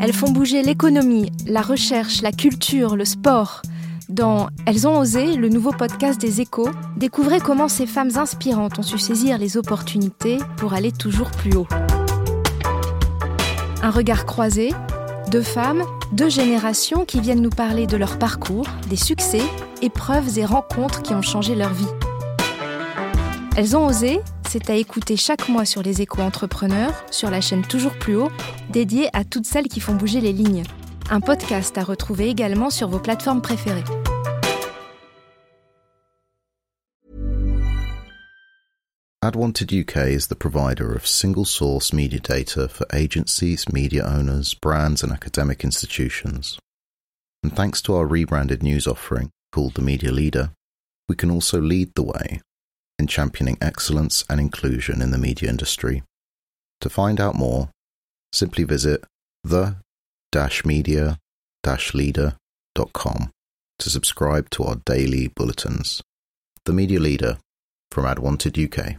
Elles font bouger l'économie, la recherche, la culture, le sport. Dans Elles ont osé, le nouveau podcast des échos, découvrez comment ces femmes inspirantes ont su saisir les opportunités pour aller toujours plus haut. Un regard croisé, deux femmes, deux générations qui viennent nous parler de leur parcours, des succès, épreuves et rencontres qui ont changé leur vie. Elles ont osé, c'est à écouter chaque mois sur les échos entrepreneurs, sur la chaîne Toujours Plus Haut, dédiée à toutes celles qui font bouger les lignes. Un podcast à retrouver également sur vos plateformes préférées. AdWanted UK is the provider of single source media data for agencies, media owners, brands, and academic institutions. And thanks to our rebranded news offering called The Media Leader, we can also lead the way championing excellence and inclusion in the media industry. To find out more, simply visit the-media-leader.com to subscribe to our daily bulletins. The Media Leader from AdWanted UK.